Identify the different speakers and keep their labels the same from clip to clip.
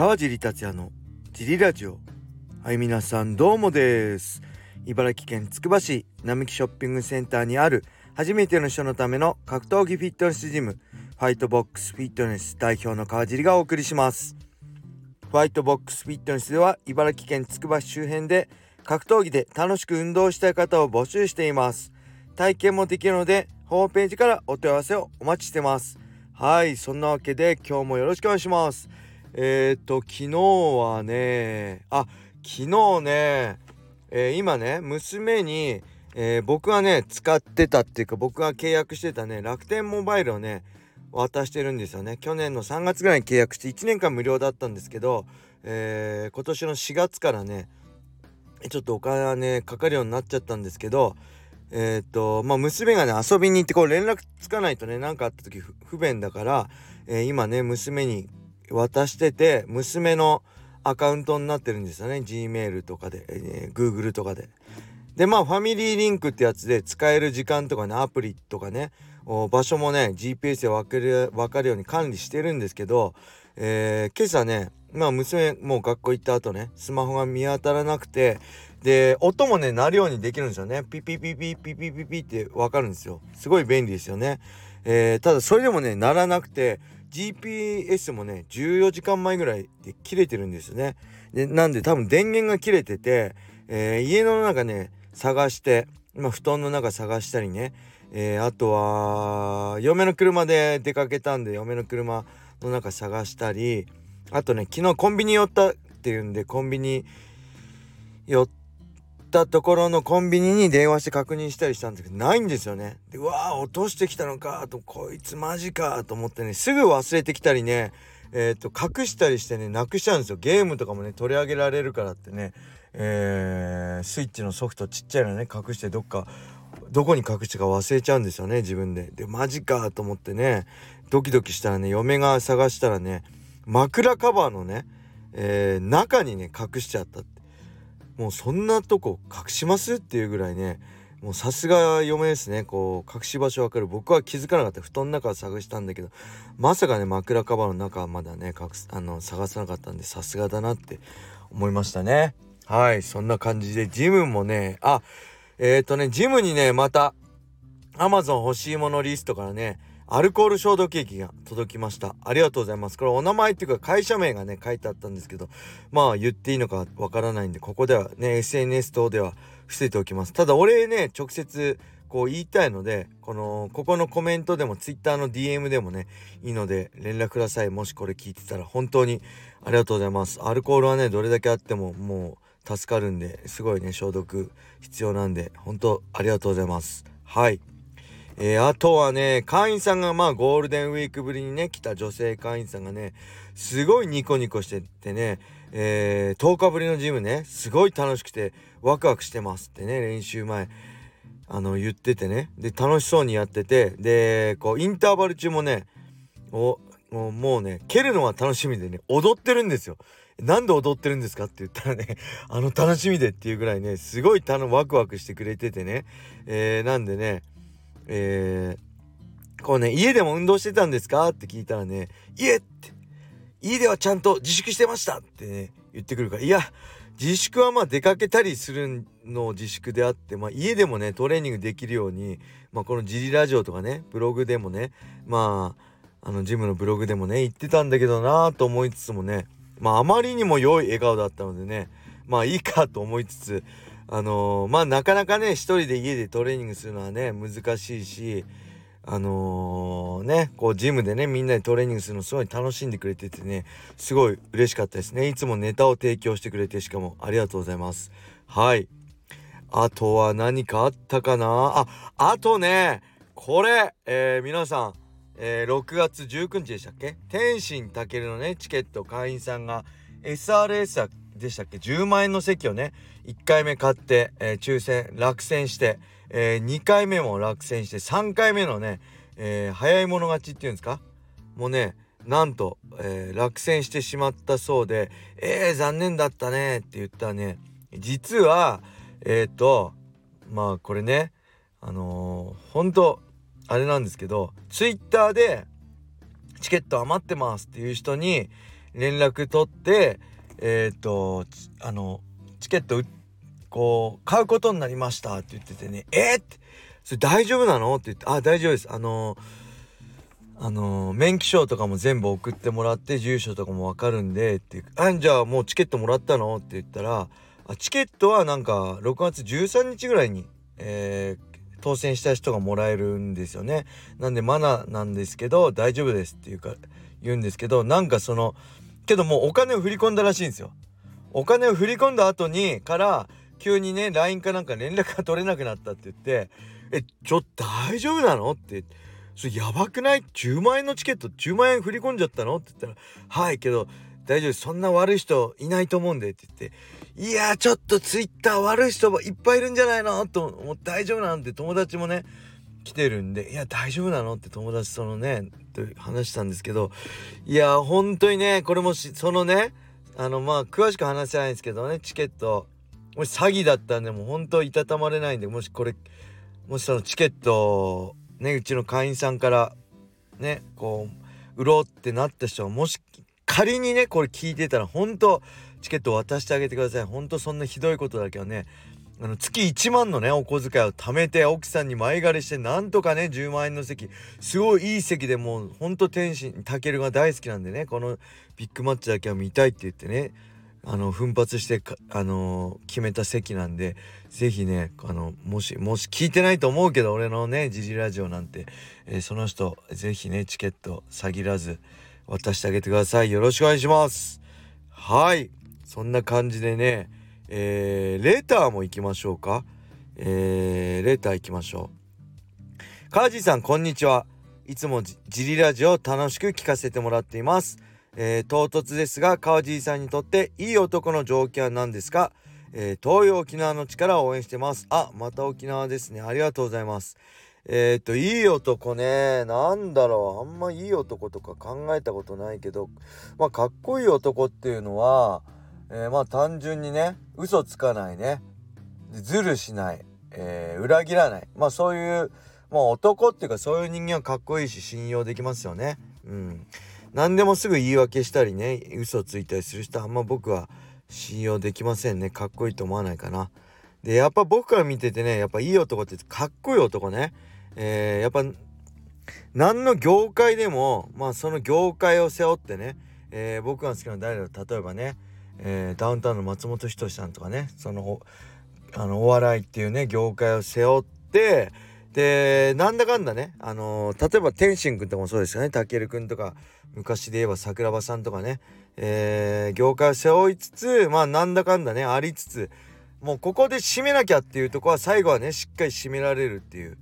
Speaker 1: 川尻達也のジリラジオ。はい皆さんどうもです。茨城県つくば市並木ショッピングセンターにある初めての人のための格闘技フィットネスジムファイトボックスフィットネス代表の川尻がお送りします。ファイトボックスフィットネスでは茨城県つくば市周辺で格闘技で楽しく運動したい方を募集しています。体験もできるのでホームページからお問い合わせをお待ちしてます。はいそんなわけで今日もよろしくお願いします。えっ、と昨日はねあ昨日ね、えー、今ね娘に、えー、僕がね使ってたっていうか僕が契約してたね楽天モバイルをね渡してるんですよね。去年の3月ぐらいに契約して1年間無料だったんですけど、えー、今年の4月からねちょっとお金ねかかるようになっちゃったんですけどえっ、とまあ娘がね遊びに行ってこう連絡つかないとね何かあった時不便だから、え今ね娘に渡してて娘のアカウントになってるんですよね。Gmail とかで、えー、Google とかで。でまあファミリーリンクってやつで使える時間とかねアプリとかね場所もね GPS で分かる分かるように管理してるんですけど、えー、今朝ねまあ娘もう学校行った後ねスマホが見当たらなくてで音もね鳴るようにできるんですよね。ピピピピピピピピって分かるんですよ。すごい便利ですよね、えー、ただそれでもね鳴らなくて GPS もね14時間前ぐらいで切れてるんですね。でなんで多分電源が切れてて、えー、家の中ね探して今布団の中探したりね、えー、あとは嫁の車で出かけたんで嫁の車の中探したり。あとね昨日コンビニ寄ったっていうんでコンビニ寄ってったところのコンビニに電話して確認したりしたんですけどないんですよね。でうわあ落としてきたのかとこいつマジかと思ってねすぐ忘れてきたりねえっ、と隠したりしてねなくしちゃうんですよゲームとかもね取り上げられるからってね、えー、スイッチのソフトちっちゃいのね隠してどっかどこに隠したか忘れちゃうんですよね自分で。でマジかと思ってねドキドキしたらね嫁が探したらね枕カバーのね、えー、中にね隠しちゃったって。もうそんなとこ隠します？っていうぐらいねもうさすが嫁ですね。こう隠し場所わかる。僕は気づかなかった布団の中を探したんだけどまさかね枕カバーの中はまだね隠すあの探さなかったんでさすがだなって思いましたね。はいそんな感じでジムもねあえっ、ー、とねジムにねまた Amazon 欲しいものリストからねアルコール消毒液が届きました。ありがとうございます。これお名前っていうか会社名がね、書いてあったんですけど、まあ言っていいのかわからないんで、ここではね、SNS 等では伏せておきます。ただ俺ね、直接こう言いたいので、この、ここのコメントでも Twitter の DM でもね、いいので連絡ください。もしこれ聞いてたら本当にありがとうございます。アルコールはね、どれだけあってももう助かるんで、すごいね、消毒必要なんで、本当ありがとうございます。はい。えー、あとはね、会員さんがまあゴールデンウィークぶりにね、来た女性会員さんがね、すごいニコニコしててね、えー、10日ぶりのジムね、すごい楽しくてワクワクしてますってね、練習前、あの、言っててね。で、楽しそうにやってて、で、こう、インターバル中もね、お、もうもうね、蹴るのが楽しみでね、踊ってるんですよ。なんで踊ってるんですかって言ったらね、あの楽しみでっていうぐらいね、すごいたのワクワクしてくれててね、えー、なんでね、えー、こうね、家でも運動してたんですか？って聞いたらね、家って、家ではちゃんと自粛してましたってね、言ってくるから、いや、自粛はまあ出かけたりするの自粛であって、まあ家でもね、トレーニングできるように、まあこのジリラジオとかね、ブログでもね、まあ、あのジムのブログでもね、言ってたんだけどなぁと思いつつもね、まああまりにも良い笑顔だったのでね、まあいいかと思いつつ、あのー、まあなかなかね一人で家でトレーニングするのはね難しいしあのー、ねこうジムでねみんなでトレーニングするのすごい楽しんでくれててねすごい嬉しかったですね。いつもネタを提供してくれてしかもありがとうございます。はい。あとは何かあったかな？ああとねこれ、えー、皆さん、えー、6月19日でしたっけ？天心たけるのねチケット会員さんが SRS でしたっけ？10万円の席をね1回目買って、えー、抽選落選して、えー、2回目も落選して3回目のね、えー、早い者勝ちっていうんですか？もうねなんと、え、落選してしまったそうで「えー、残念だったね」って言ったらね。実はえっ、とまあこれねあのー、本当あれなんですけどツイッターでチケット余ってますっていう人に連絡取ってえっ、とあのチケットこう買うことになりましたって言っててね。えー、って。それ大丈夫なの？って言って。あ大丈夫です。あのあの免許証とかも全部送ってもらって住所とかも分かるんでってあじゃあもうチケットもらったの？って言ったらあチケットはなんか6月13日ぐらいに、えー、当選した人がもらえるんですよね。なんでマナなんですけど大丈夫ですっていうか言うんですけどなんかそのけどもお金を振り込んだらしいんですよお金を振り込んだ後にから急にね LINE かなんか連絡が取れなくなったって言って「えちょっと大丈夫なの?」ってそれやばくない ?10 万円のチケット10万円振り込んじゃったの？って言ったら「はいけど大丈夫そんな悪い人いないと思うんで」って言って「いやちょっとツイッター悪い人いっぱいいるんじゃないの?」と思って大丈夫なんて友達もね来てるんで「いや大丈夫なの?」って友達そのねと話したんですけどいや本当にねこれもしそのねあのまあ詳しく話せないんですけどねチケットもし詐欺だったんでもう本当いたたまれないんでもしこれもしそのチケットねうちの会員さんからねこう売ろうってなった人がもし仮にねこれ聞いてたら本当チケット渡してあげてください本当そんなひどいことだけはねあの月1万のねお小遣いを貯めて奥さんに前借りしてなんとかね10万円の席。すごいいい席でもうほんと天心たけるが大好きなんでねこのビッグマッチだけは見たいって言ってねあの奮発してあの決めた席なんで是非ねあのもしもし聞いてないと思うけど俺のねジジラジオなんて、えー、その人是非ねチケット詐欺らず渡してあげてください。よろしくお願いします。はい。そんな感じでねえー、レターも行きましょうか。えー、レター行きましょう。カージーさんこんにちは。いつもジリラジオ楽しく聞かせてもらっています。えー、唐突ですが川尻さんにとっていい男の条件は何ですか、えー、東洋沖縄の力を応援してます。あまた沖縄ですね。ありがとうございます。えっ、といい男ね。なんだろう。あんまいい男とか考えたことないけど。まあかっこいい男っていうのは、えー、まあ単純にね嘘つかないね。ずるしない、え裏切らない。まあそういうまあ男っていうかそういう人間はかっこいいし信用できますよね。うん。何でもすぐ言い訳したりね嘘ついたりする人はあんま僕は信用できませんね。かっこいいと思わないかな。でやっぱ僕から見ててねやっぱいい男ってかっこいい男ね。えー、やっぱ何の業界でもまあその業界を背負ってね、えー、僕が好きな誰だろう。例えばね、えー、ダウンタウンの松本人志さんとかねそのあのお笑いっていうね業界を背負ってでなんだかんだねあのー、例えば天心くんとかもそうですよねたけるくんとか昔で言えば桜庭さんとかね、えー、業界を背負いつつまあなんだかんだねありつつもうここで締めなきゃっていうとこは最後はねしっかり締められるっていう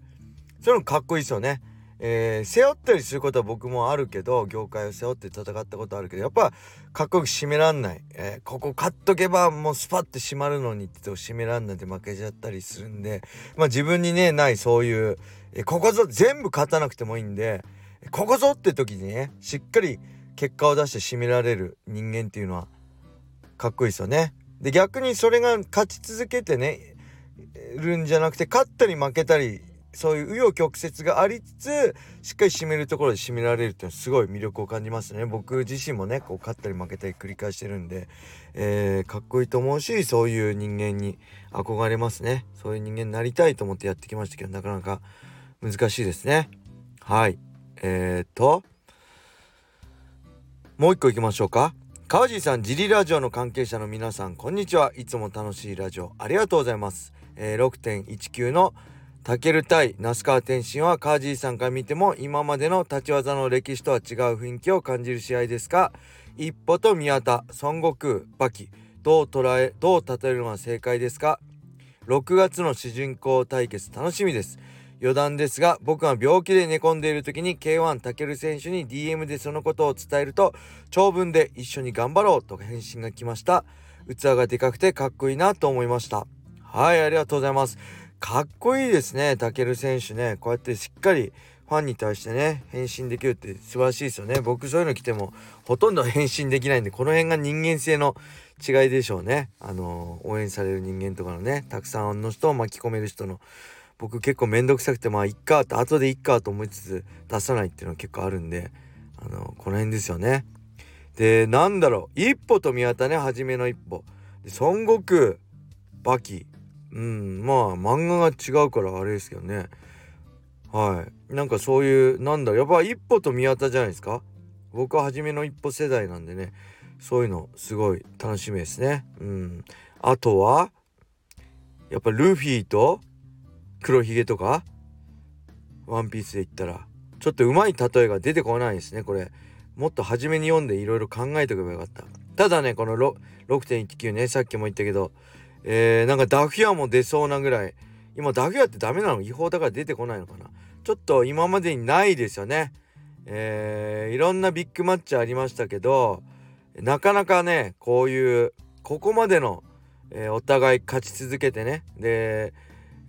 Speaker 1: そういうのかっこいいですよね。えー、背負ったりすることは僕もあるけど業界を背負って戦ったことあるけどやっぱかっこよく締めらんない、えー、ここ勝っとけばもうスパッて締まるのにって締めらんないで負けちゃったりするんでまあ自分にねないそういう、えー、ここぞ全部勝たなくてもいいんでここぞって時にねしっかり結果を出して締められる人間っていうのはかっこいいですよね。で逆にそれが勝ち続けてねるんじゃなくて勝ったり負けたりそういう紆余曲折がありつつしっかり締めるところで締められるっていうのはすごい魅力を感じますね。僕自身もねこう勝ったり負けたり繰り返してるんで、えー、かっこいいと思うしそういう人間に憧れますね。そういう人間になりたいと思ってやってきましたけどなかなか難しいですね。はい。えーともう一個いきましょうか。川尻さんジリラジオの関係者の皆さんこんにちは。いつも楽しいラジオありがとうございます、えー、6.19の「タケル対那須川天心はカージーさんから見ても今までの立ち技の歴史とは違う雰囲気を感じる試合ですが一歩と宮田孫悟空バキ。どう捉えどう例えるのが正解ですか？6月の主人公対決楽しみです。余談ですが僕が病気で寝込んでいる時に K1 タケル選手に DM でそのことを伝えると長文で一緒に頑張ろうと返信が来ました。器がでかくてかっこいいなと思いました。はいありがとうございます。かっこいいですね、たける選手ね。こうやってしっかりファンに対してね、返信できるって素晴らしいですよね。僕そういうの来てもほとんど返信できないんで、この辺が人間性の違いでしょうね。あの応援される人間とかのね、たくさんの人を巻き込める人の。僕結構めんどくさくて、まあ、いっかと、後でいっかと思いつつ出さないっていうのは結構あるんで、あのこの辺ですよね。でなんだろう一歩と宮田ね初めの一歩で孫悟空バキうん。まあ漫画が違うからあれですけどね。はい。なんかそういうなんだやっぱ一歩と宮田じゃないですか？僕は初めの一歩世代なんでね。そういうのすごい楽しみですね。うん。あとはやっぱルフィと黒ひげとかワンピースで言ったらちょっとうまい例えが出てこないですねこれ。もっと初めに読んでいろいろ考えておけばよかった。ただねこの6.19ねさっきも言ったけどえー、なんかダフィアも出そうなぐらい。今ダフィアってダメなの？違法だから出てこないのかな？ちょっと今までにないですよね。えー、いろんなビッグマッチありましたけどなかなかねこういうここまでの、えー、お互い勝ち続けてね。で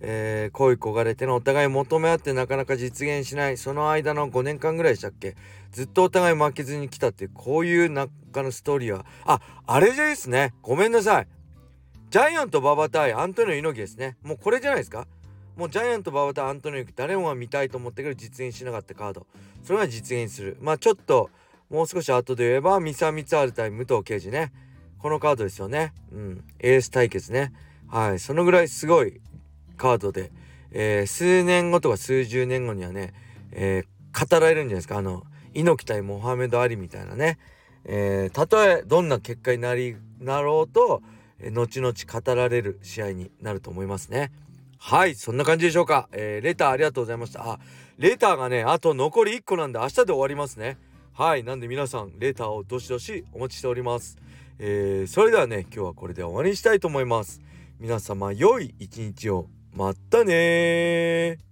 Speaker 1: えー、恋焦がれてのお互い求め合ってなかなか実現しない。その間の5年間ぐらいでしたっけ？ずっとお互い負けずに来たってこういう中のストーリーは。ああれですね。ごめんなさい。ジャイアント馬場対アントニオ猪木ですね。もうこれじゃないですか？もうジャイアント馬場対アントニオ猪木誰もが見たいと思ってけど実現しなかったカード。それが実現する。まあちょっともう少し後で言えば三沢光晴対武藤敬司ね。このカードですよね。うん。エース対決ね。はい。そのぐらいすごいカードで、えー、数年後とか数十年後にはね、えー、語られるんじゃないですか？あの猪木対モハメド・アリみたいなね、えー、たとえどんな結果になりなろうと、後々語られる試合になると思いますね。はいそんな感じでしょうか、えー、レターありがとうございました。あレターがねあと残り1個なんで明日で終わりますね。はいなんで皆さんレターをどしどしお待ちしております。えー、それではね今日はこれで終わりにしたいと思います。皆様良い一日を。まったね